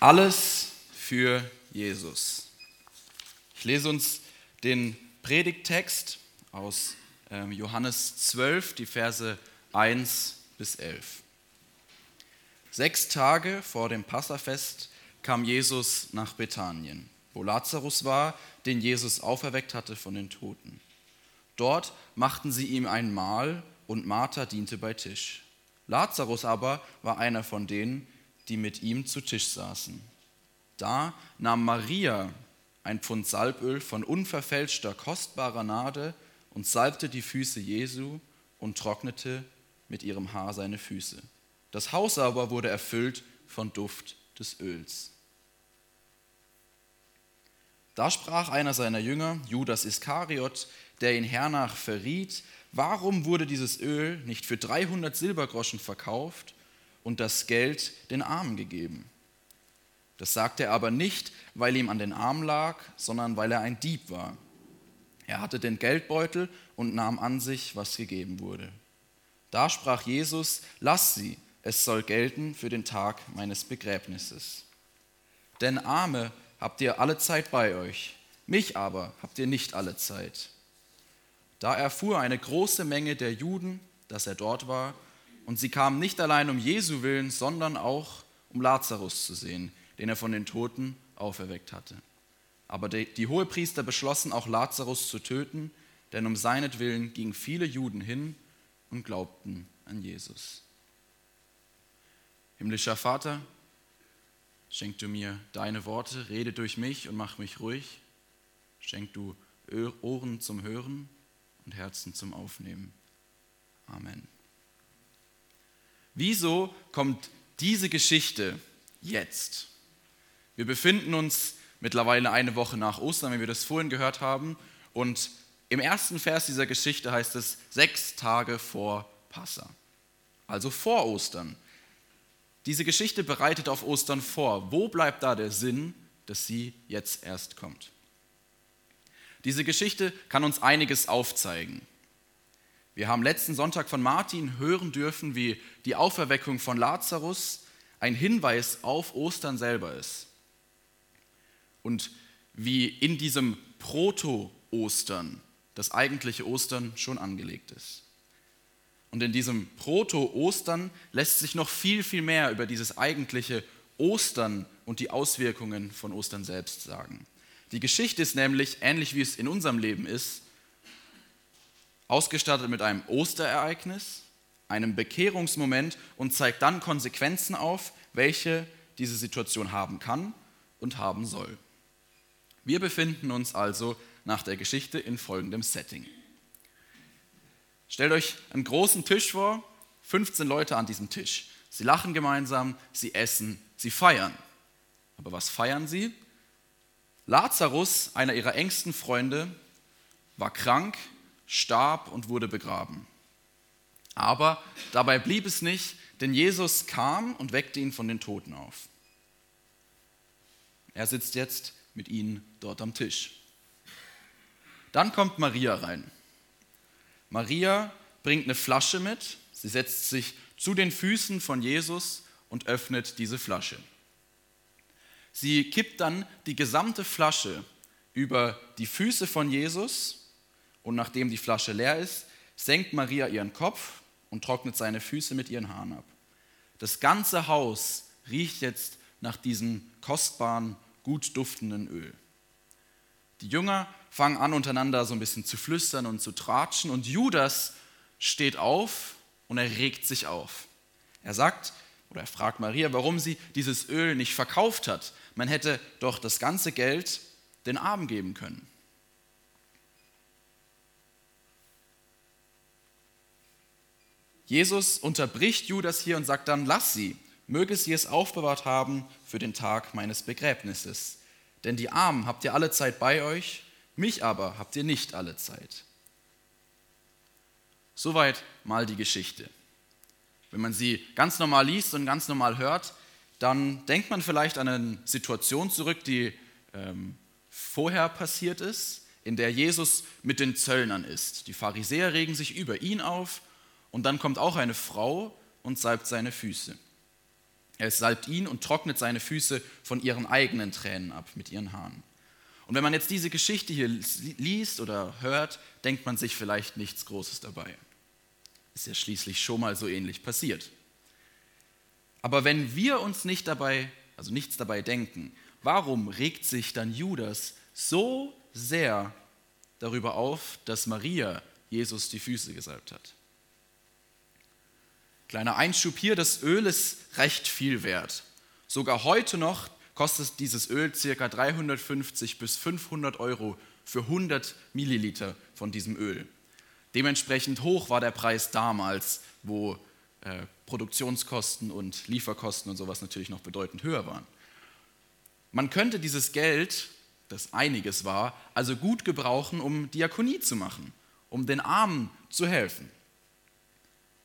Alles für Jesus. Ich lese uns den Predigttext aus ähm, Johannes 12, die Verse 1 bis 11. Sechs Tage vor dem Passafest kam Jesus nach Bethanien, wo Lazarus war, den Jesus auferweckt hatte von den Toten. Dort machten sie ihm ein Mahl und Martha diente bei Tisch. Lazarus aber war einer von denen, die mit ihm zu Tisch saßen. Da nahm Maria ein Pfund Salböl von unverfälschter, kostbarer Nade und salbte die Füße Jesu und trocknete mit ihrem Haar seine Füße. Das Haus aber wurde erfüllt von Duft des Öls. Da sprach einer seiner Jünger, Judas Iskariot, der ihn hernach verriet, warum wurde dieses Öl nicht für 300 Silbergroschen verkauft und das Geld den Armen gegeben? Das sagte er aber nicht, weil ihm an den Arm lag, sondern weil er ein Dieb war. Er hatte den Geldbeutel und nahm an sich, was gegeben wurde. Da sprach Jesus, lass sie, es soll gelten für den Tag meines Begräbnisses. Denn Arme habt ihr alle Zeit bei euch, mich aber habt ihr nicht alle Zeit. Da erfuhr eine große Menge der Juden, dass er dort war, und sie kamen nicht allein um Jesu willen, sondern auch um Lazarus zu sehen, den er von den Toten auferweckt hatte. Aber die, Hohepriester beschlossen auch Lazarus zu töten, denn um seinetwillen gingen viele Juden hin und glaubten an Jesus. Himmlischer Vater, schenk du mir deine Worte, rede durch mich und mach mich ruhig. Schenk du Ohren zum Hören und Herzen zum Aufnehmen. Amen. Wieso kommt diese Geschichte jetzt? Wir befinden uns mittlerweile eine Woche nach Ostern, wie wir das vorhin gehört haben. Und im ersten Vers dieser Geschichte heißt es sechs Tage vor Passa, also vor Ostern. Diese Geschichte bereitet auf Ostern vor. Wo bleibt da der Sinn, dass sie jetzt erst kommt? Diese Geschichte kann uns einiges aufzeigen. Wir haben letzten Sonntag von Martin hören dürfen, wie die Auferweckung von Lazarus ein Hinweis auf Ostern selber ist. Und wie in diesem Proto-Ostern das eigentliche Ostern schon angelegt ist. Und in diesem Proto-Ostern lässt sich noch viel, viel mehr über dieses eigentliche Ostern und die Auswirkungen von Ostern selbst sagen. Die Geschichte ist nämlich, ähnlich wie es in unserem Leben ist, ausgestattet mit einem Osterereignis, einem Bekehrungsmoment und zeigt dann Konsequenzen auf, welche diese Situation haben kann und haben soll. Wir befinden uns also nach der Geschichte in folgendem Setting. Stellt euch einen großen Tisch vor, 15 Leute an diesem Tisch. Sie lachen gemeinsam, sie essen, sie feiern. Aber was feiern sie? Lazarus, einer ihrer engsten Freunde, war krank, starb und wurde begraben. Aber dabei blieb es nicht, denn Jesus kam und weckte ihn von den Toten auf. Er sitzt jetzt mit ihnen dort am Tisch. Dann kommt Maria rein. Maria bringt eine Flasche mit, sie setzt sich zu den Füßen von Jesus und öffnet diese Flasche. Sie kippt dann die gesamte Flasche über die Füße von Jesus und nachdem die Flasche leer ist, senkt Maria ihren Kopf und trocknet seine Füße mit ihren Haaren ab. Das ganze Haus riecht jetzt nach diesem kostbaren, gut duftenden Öl. Die Jünger fangen an, untereinander so ein bisschen zu flüstern und zu tratschen und Judas steht auf und er regt sich auf. Er sagt oder er fragt Maria, warum sie dieses Öl nicht verkauft hat. Man hätte doch das ganze Geld den Armen geben können. Jesus unterbricht Judas hier und sagt dann, lass sie, möge sie es aufbewahrt haben für den Tag meines Begräbnisses. Denn die Armen habt ihr alle Zeit bei euch, mich aber habt ihr nicht alle Zeit. Soweit mal die Geschichte. Wenn man sie ganz normal liest und ganz normal hört, dann denkt man vielleicht an eine Situation zurück, die ähm, vorher passiert ist, in der Jesus mit den Zöllnern ist. Die Pharisäer regen sich über ihn auf und dann kommt auch eine Frau und salbt seine Füße. Er salbt ihn und trocknet seine Füße von ihren eigenen Tränen ab mit ihren Haaren. Und wenn man jetzt diese Geschichte hier liest oder hört, denkt man sich vielleicht nichts Großes dabei. Ist ja schließlich schon mal so ähnlich passiert. Aber wenn wir uns nicht dabei, also nichts dabei denken, warum regt sich dann Judas so sehr darüber auf, dass Maria Jesus die Füße gesalbt hat? Kleiner Einschub hier, das Öl ist recht viel wert. Sogar heute noch kostet dieses Öl ca. 350 bis 500 Euro für 100 Milliliter von diesem Öl. Dementsprechend hoch war der Preis damals, wo äh, Produktionskosten und Lieferkosten und sowas natürlich noch bedeutend höher waren. Man könnte dieses Geld, das einiges war, also gut gebrauchen, um Diakonie zu machen, um den Armen zu helfen.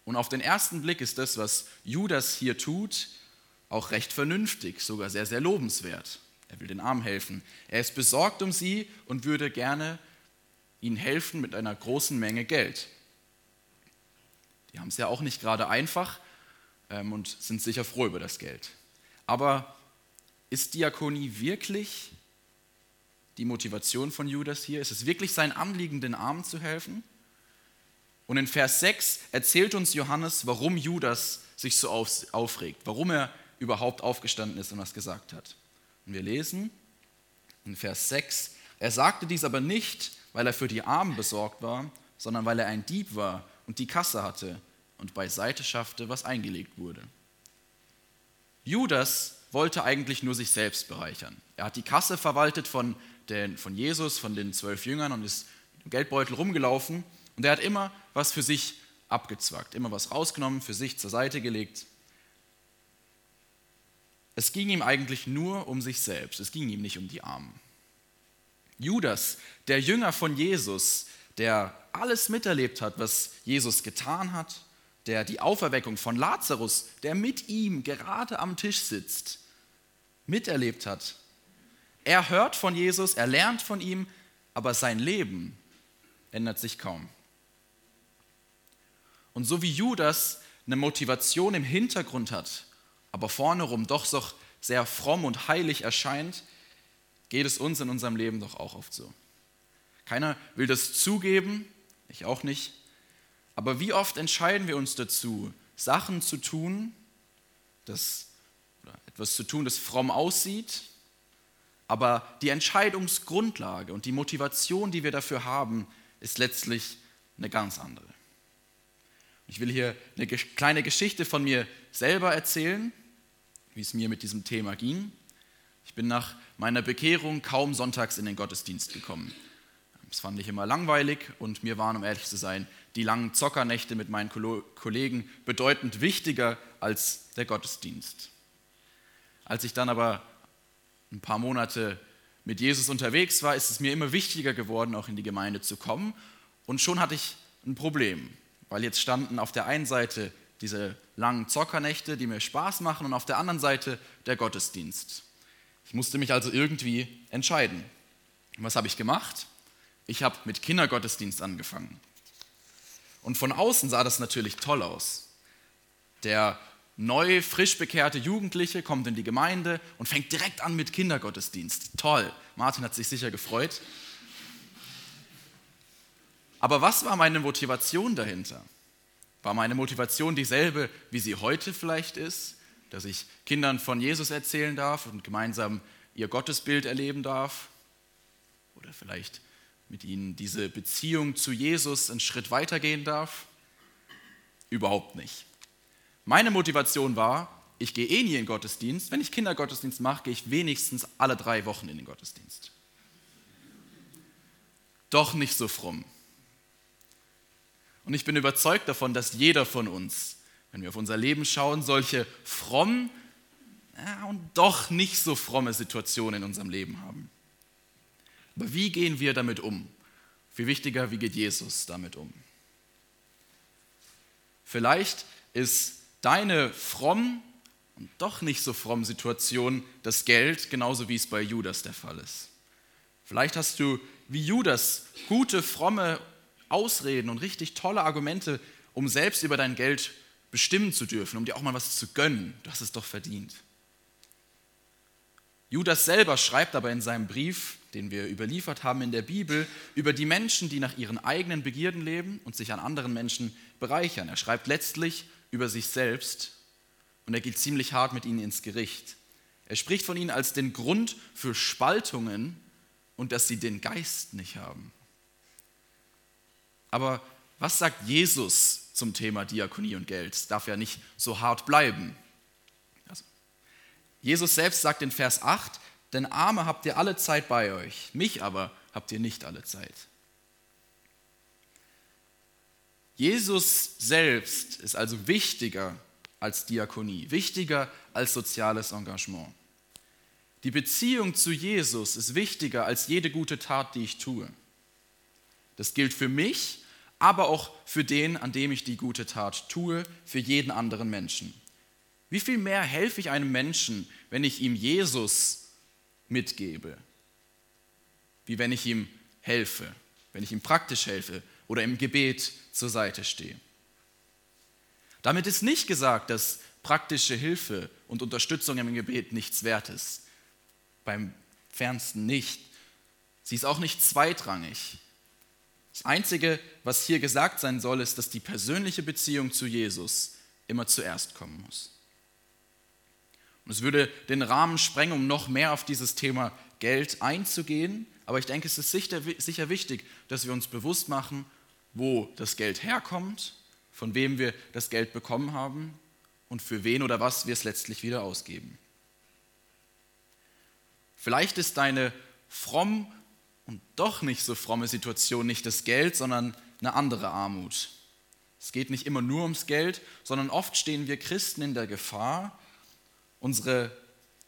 Und auf den ersten Blick ist das, was Judas hier tut, auch recht vernünftig, sogar sehr, sehr lobenswert. Er will den Armen helfen. Er ist besorgt um sie und würde gerne ihnen helfen mit einer großen Menge Geld. Die haben es ja auch nicht gerade einfach ähm, und sind sicher froh über das Geld. Aber ist Diakonie wirklich die Motivation von Judas hier? Ist es wirklich sein Anliegen, den Armen zu helfen? Und in Vers 6 erzählt uns Johannes, warum Judas sich so aufregt, warum er überhaupt aufgestanden ist und was gesagt hat. Und wir lesen in Vers 6, er sagte dies aber nicht, weil er für die Armen besorgt war, sondern weil er ein Dieb war und die Kasse hatte und beiseite schaffte, was eingelegt wurde. Judas wollte eigentlich nur sich selbst bereichern. Er hat die Kasse verwaltet von, den, von Jesus, von den zwölf Jüngern und ist im Geldbeutel rumgelaufen und er hat immer was für sich abgezwackt, immer was rausgenommen, für sich zur Seite gelegt. Es ging ihm eigentlich nur um sich selbst, es ging ihm nicht um die Armen. Judas, der Jünger von Jesus, der alles miterlebt hat, was Jesus getan hat, der die Auferweckung von Lazarus, der mit ihm gerade am Tisch sitzt, miterlebt hat. Er hört von Jesus, er lernt von ihm, aber sein Leben ändert sich kaum. Und so wie Judas eine Motivation im Hintergrund hat, aber vorne rum doch so sehr fromm und heilig erscheint, geht es uns in unserem Leben doch auch oft so. Keiner will das zugeben, ich auch nicht. Aber wie oft entscheiden wir uns dazu, Sachen zu tun, das, oder etwas zu tun, das fromm aussieht, aber die Entscheidungsgrundlage und die Motivation, die wir dafür haben, ist letztlich eine ganz andere. Ich will hier eine kleine Geschichte von mir selber erzählen, wie es mir mit diesem Thema ging. Ich bin nach meiner Bekehrung kaum sonntags in den Gottesdienst gekommen. Das fand ich immer langweilig und mir waren, um ehrlich zu sein, die langen Zockernächte mit meinen Kollegen bedeutend wichtiger als der Gottesdienst. Als ich dann aber ein paar Monate mit Jesus unterwegs war, ist es mir immer wichtiger geworden, auch in die Gemeinde zu kommen. Und schon hatte ich ein Problem weil jetzt standen auf der einen Seite diese langen Zockernächte, die mir Spaß machen, und auf der anderen Seite der Gottesdienst. Ich musste mich also irgendwie entscheiden. Und was habe ich gemacht? Ich habe mit Kindergottesdienst angefangen. Und von außen sah das natürlich toll aus. Der neu, frisch bekehrte Jugendliche kommt in die Gemeinde und fängt direkt an mit Kindergottesdienst. Toll. Martin hat sich sicher gefreut. Aber was war meine Motivation dahinter? War meine Motivation dieselbe, wie sie heute vielleicht ist, dass ich Kindern von Jesus erzählen darf und gemeinsam ihr Gottesbild erleben darf? Oder vielleicht mit ihnen diese Beziehung zu Jesus einen Schritt weitergehen darf? Überhaupt nicht. Meine Motivation war, ich gehe eh nie in den Gottesdienst. Wenn ich Kindergottesdienst mache, gehe ich wenigstens alle drei Wochen in den Gottesdienst. Doch nicht so fromm. Und ich bin überzeugt davon, dass jeder von uns, wenn wir auf unser Leben schauen, solche frommen ja, und doch nicht so fromme Situationen in unserem Leben haben. Aber wie gehen wir damit um? Viel wichtiger, wie geht Jesus damit um? Vielleicht ist deine fromm und doch nicht so fromm Situation das Geld, genauso wie es bei Judas der Fall ist. Vielleicht hast du wie Judas gute, fromme Ausreden und richtig tolle Argumente, um selbst über dein Geld bestimmen zu dürfen, um dir auch mal was zu gönnen. Du hast es doch verdient. Judas selber schreibt aber in seinem Brief, den wir überliefert haben in der Bibel, über die Menschen, die nach ihren eigenen Begierden leben und sich an anderen Menschen bereichern. Er schreibt letztlich über sich selbst und er geht ziemlich hart mit ihnen ins Gericht. Er spricht von ihnen als den Grund für Spaltungen und dass sie den Geist nicht haben. Aber was sagt Jesus zum Thema Diakonie und Geld? Es darf ja nicht so hart bleiben. Also, Jesus selbst sagt in Vers 8, denn Arme habt ihr alle Zeit bei euch, mich aber habt ihr nicht alle Zeit. Jesus selbst ist also wichtiger als Diakonie, wichtiger als soziales Engagement. Die Beziehung zu Jesus ist wichtiger als jede gute Tat, die ich tue. Das gilt für mich, aber auch für den, an dem ich die gute Tat tue, für jeden anderen Menschen. Wie viel mehr helfe ich einem Menschen, wenn ich ihm Jesus mitgebe, wie wenn ich ihm helfe, wenn ich ihm praktisch helfe oder im Gebet zur Seite stehe. Damit ist nicht gesagt, dass praktische Hilfe und Unterstützung im Gebet nichts wert ist. Beim fernsten nicht. Sie ist auch nicht zweitrangig. Das Einzige, was hier gesagt sein soll, ist, dass die persönliche Beziehung zu Jesus immer zuerst kommen muss. Und es würde den Rahmen sprengen, um noch mehr auf dieses Thema Geld einzugehen. Aber ich denke, es ist sicher, wichtig, dass wir uns bewusst machen, wo das Geld herkommt von wem wir das Geld bekommen haben und für wen oder was wir es letztlich wieder ausgeben. Vielleicht ist deine fromm und doch nicht so fromme Situation nicht das Geld, sondern eine andere Armut. Es geht nicht immer nur ums Geld, sondern oft stehen wir Christen in der Gefahr, unsere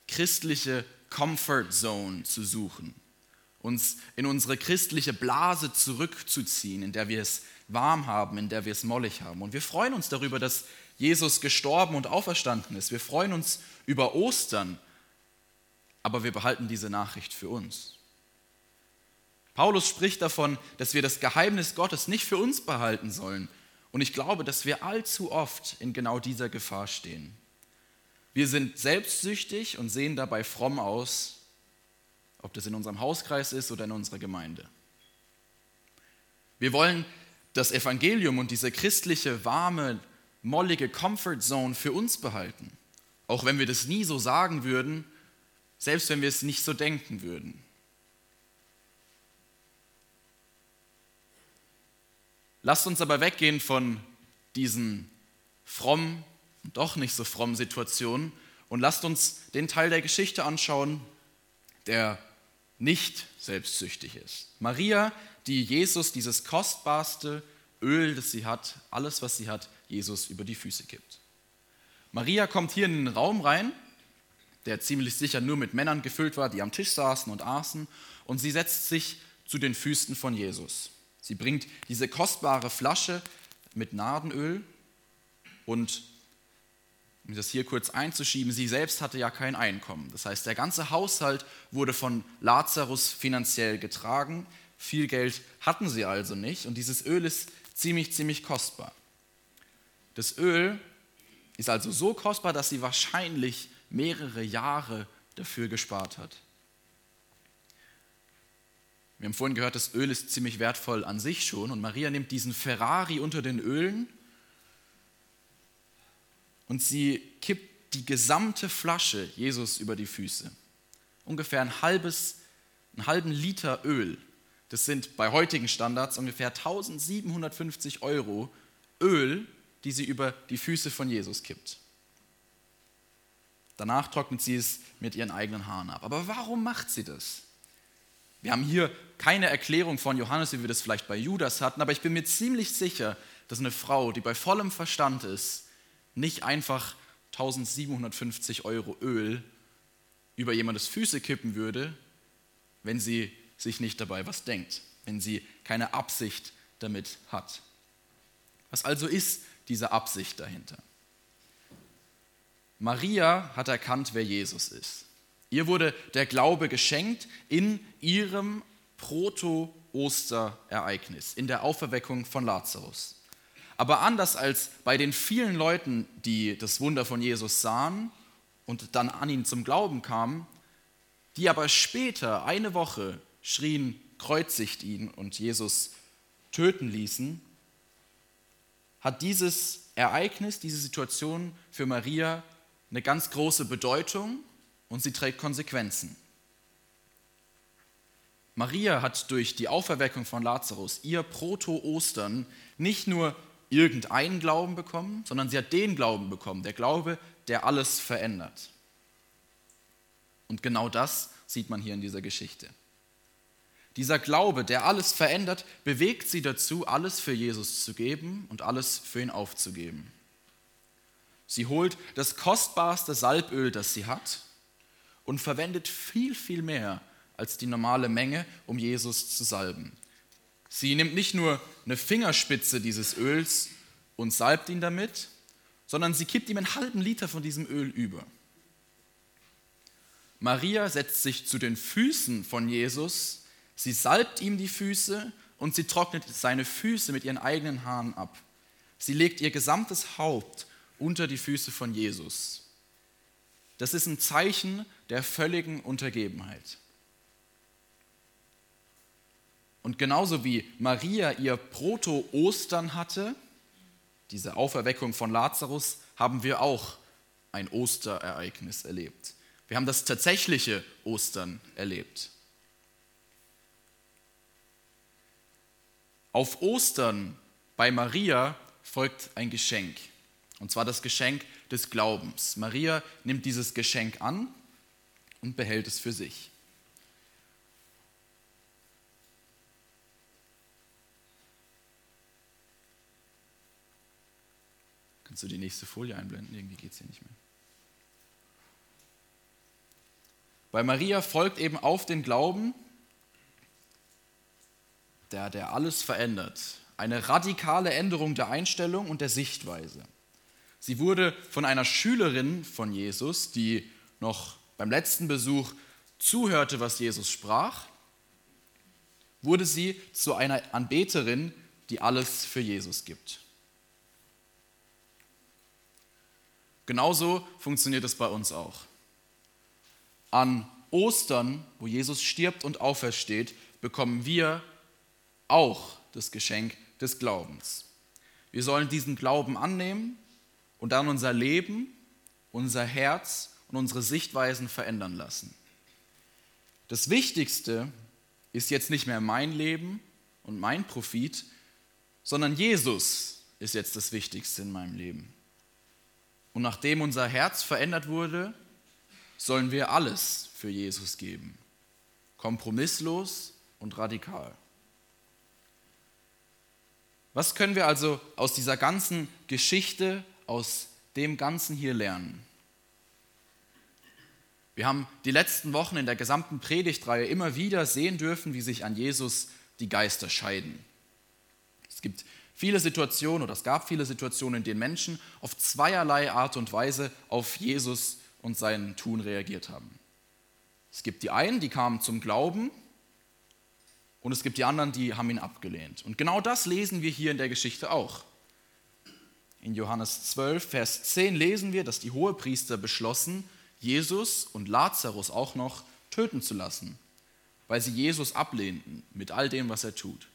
christliche Comfort Zone zu suchen, uns in unsere christliche Blase zurückzuziehen, in der wir es warm haben, in der wir es mollig haben. Und wir freuen uns darüber, dass Jesus gestorben und auferstanden ist. Wir freuen uns über Ostern, aber wir behalten diese Nachricht für uns. Paulus spricht davon, dass wir das Geheimnis Gottes nicht für uns behalten sollen. Und ich glaube, dass wir allzu oft in genau dieser Gefahr stehen. Wir sind selbstsüchtig und sehen dabei fromm aus, ob das in unserem Hauskreis ist oder in unserer Gemeinde. Wir wollen das Evangelium und diese christliche, warme, mollige Comfort Zone für uns behalten. Auch wenn wir das nie so sagen würden, selbst wenn wir es nicht so denken würden. Lasst uns aber weggehen von diesen frommen und doch nicht so frommen Situationen und lasst uns den Teil der Geschichte anschauen, der nicht selbstsüchtig ist. Maria die Jesus dieses kostbarste Öl, das sie hat, alles, was sie hat, Jesus über die Füße kippt. Maria kommt hier in den Raum rein, der ziemlich sicher nur mit Männern gefüllt war, die am Tisch saßen und aßen, und sie setzt sich zu den Füßen von Jesus. Sie bringt diese kostbare Flasche mit Nardenöl und um das hier kurz einzuschieben, sie selbst hatte ja kein Einkommen. Das heißt, der ganze Haushalt wurde von Lazarus finanziell getragen. Viel Geld hatten sie also nicht und dieses Öl ist ziemlich, ziemlich kostbar. Das Öl ist also so kostbar, dass sie wahrscheinlich mehrere Jahre dafür gespart hat. Wir haben vorhin gehört, das Öl ist ziemlich wertvoll an sich schon und Maria nimmt diesen Ferrari unter den Ölen und sie kippt die gesamte Flasche Jesus über die Füße. Ungefähr ein halbes, einen halben Liter Öl das sind bei heutigen Standards ungefähr 1750 Euro Öl, die sie über die Füße von Jesus kippt. Danach trocknet sie es mit ihren eigenen Haaren ab. Aber warum macht sie das? Wir haben hier keine Erklärung von Johannes, wie wir das vielleicht bei Judas hatten, aber ich bin mir ziemlich sicher, dass eine Frau, die bei vollem Verstand ist, nicht einfach 1750 Euro Öl über jemandes Füße kippen würde, wenn sie sich nicht dabei was denkt, wenn sie keine Absicht damit hat. Was also ist diese Absicht dahinter? Maria hat erkannt, wer Jesus ist. Ihr wurde der Glaube geschenkt in ihrem Proto-Osterereignis, in der Auferweckung von Lazarus. Aber anders als bei den vielen Leuten, die das Wunder von Jesus sahen und dann an ihn zum Glauben kamen, die aber später, eine Woche, schrien, kreuzigt ihn und Jesus töten ließen, hat dieses Ereignis, diese Situation für Maria eine ganz große Bedeutung und sie trägt Konsequenzen. Maria hat durch die Auferweckung von Lazarus ihr Proto-Ostern nicht nur irgendeinen Glauben bekommen, sondern sie hat den Glauben bekommen, der Glaube, der alles verändert. Und genau das sieht man hier in dieser Geschichte. Dieser Glaube, der alles verändert, bewegt sie dazu, alles für Jesus zu geben und alles für ihn aufzugeben. Sie holt das kostbarste Salböl, das sie hat, und verwendet viel, viel mehr als die normale Menge, um Jesus zu salben. Sie nimmt nicht nur eine Fingerspitze dieses Öls und salbt ihn damit, sondern sie kippt ihm einen halben Liter von diesem Öl über. Maria setzt sich zu den Füßen von Jesus, sie salbt ihm die Füße und sie trocknet seine Füße mit ihren eigenen Haaren ab. Sie legt ihr gesamtes Haupt unter die Füße von Jesus. Das ist ein Zeichen der völligen Untergebenheit. Und genauso wie Maria ihr Proto-Ostern hatte, diese Auferweckung von Lazarus, haben wir auch ein Osterereignis erlebt. Wir haben das tatsächliche Ostern erlebt. Auf Ostern bei Maria folgt ein Geschenk. Und zwar das Geschenk des Glaubens. Maria nimmt dieses Geschenk an und behält es für sich. Kannst du die nächste Folie einblenden? Irgendwie geht es hier nicht mehr. Bei Maria folgt eben auf den Glauben, der, der alles verändert. Eine radikale Änderung der Einstellung und der Sichtweise. Sie wurde von einer Schülerin von Jesus, die noch beim letzten Besuch zuhörte, was Jesus sprach, wurde sie zu einer Anbeterin, die alles für Jesus gibt. Genauso funktioniert es bei uns auch. An Ostern, wo Jesus stirbt und aufersteht, bekommen wir auch das Geschenk des Glaubens. Wir sollen diesen Glauben annehmen und dann unser Leben, unser Herz und unsere Sichtweisen verändern lassen. Das Wichtigste ist jetzt nicht mehr mein Leben und mein Profit, sondern Jesus ist jetzt das Wichtigste in meinem Leben. Und nachdem unser Herz verändert wurde, sollen wir alles für Jesus geben. Kompromisslos und radikal. Was können wir also aus dieser ganzen Geschichte aus dem Ganzen hier lernen? Wir haben die letzten Wochen in der gesamten Predigtreihe immer wieder sehen dürfen, wie sich an Jesus die Geister scheiden. Es gibt viele Situationen oder es gab viele Situationen, in denen Menschen auf zweierlei Art und Weise auf Jesus und sein Tun reagiert haben. Es gibt die einen, die kamen zum Glauben und es gibt die anderen, die haben ihn abgelehnt. Und genau das lesen wir hier in der Geschichte auch. In Johannes 12, Vers 10 lesen wir, dass die Hohepriester beschlossen, Jesus und Lazarus auch noch töten zu lassen, weil sie Jesus ablehnten mit all dem, was er tut.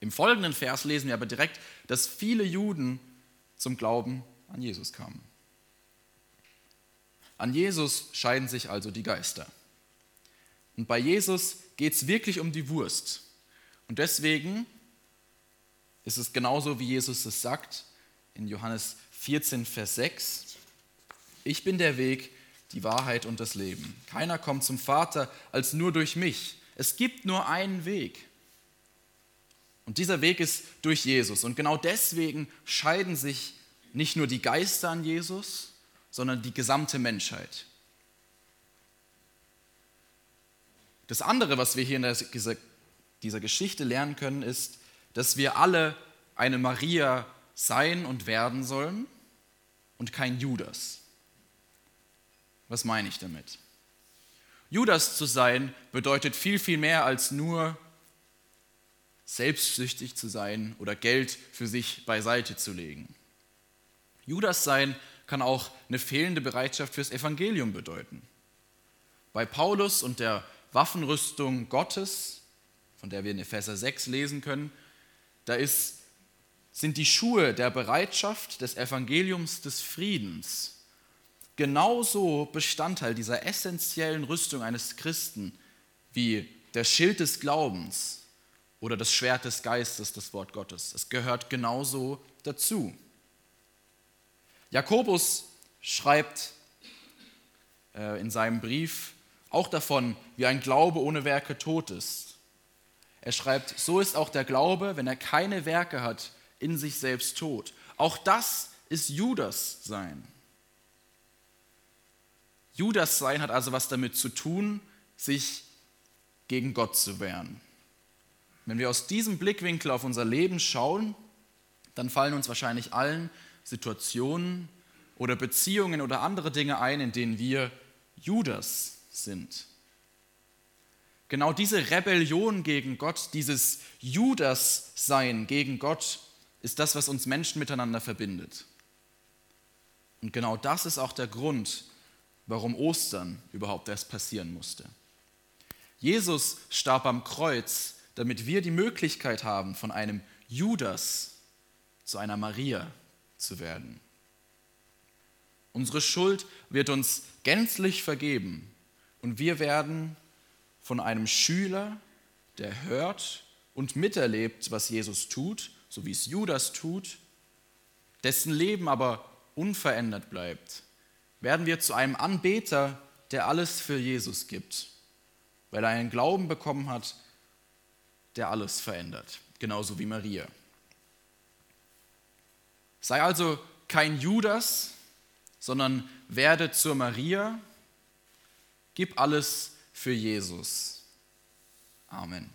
Im folgenden Vers lesen wir aber direkt, dass viele Juden zum Glauben an Jesus kamen. An Jesus scheiden sich also die Geister. Und bei Jesus geht es wirklich um die Wurst. Und deswegen ist es genauso, wie Jesus es sagt in Johannes 14, Vers 6. Ich bin der Weg, die Wahrheit und das Leben. Keiner kommt zum Vater als nur durch mich. Es gibt nur einen Weg. Und dieser Weg ist durch Jesus. Und genau deswegen scheiden sich nicht nur die Geister an Jesus, sondern die gesamte Menschheit. Das andere, was wir hier in dieser Geschichte lernen können, ist, dass wir alle eine Maria sein und werden sollen und kein Judas. Was meine ich damit? Judas zu sein bedeutet viel, viel mehr als nur selbstsüchtig zu sein oder Geld für sich beiseite zu legen. Judas sein kann auch eine fehlende Bereitschaft fürs Evangelium bedeuten. Bei Paulus und der Waffenrüstung Gottes, von der wir in Epheser 6 lesen können, da ist, sind die Schuhe der Bereitschaft des Evangeliums des Friedens genauso Bestandteil dieser essentiellen Rüstung eines Christen wie der Schild des Glaubens oder das Schwert des Geistes, das Wort Gottes. Es gehört genauso dazu. Jakobus schreibt äh, in seinem Brief auch davon, wie ein Glaube ohne Werke tot ist. Er schreibt, so ist auch der Glaube, wenn er keine Werke hat, in sich selbst tot. Auch das ist Judas sein. Judas sein hat also was damit zu tun, sich gegen Gott zu wehren. Wenn wir aus diesem Blickwinkel auf unser Leben schauen, dann fallen uns wahrscheinlich allen Situationen oder Beziehungen oder andere Dinge ein, in denen wir Judas sind. Genau diese Rebellion gegen Gott, dieses Judas-Sein gegen Gott, ist das, was uns Menschen miteinander verbindet. Und genau das ist auch der Grund, warum Ostern überhaupt erst passieren musste. Jesus starb am Kreuz, damit wir die Möglichkeit haben, von einem Judas zu einer Maria zu werden. Unsere Schuld wird uns gänzlich vergeben und wir werden von einem Schüler, der hört und miterlebt, was Jesus tut, so wie es Judas tut, dessen Leben aber unverändert bleibt, werden wir zu einem Anbeter, der alles für Jesus gibt, weil er einen Glauben bekommen hat, der alles verändert, genauso wie Maria. Sei also kein Judas, sondern werde zur Maria, gib alles für Jesus. Amen.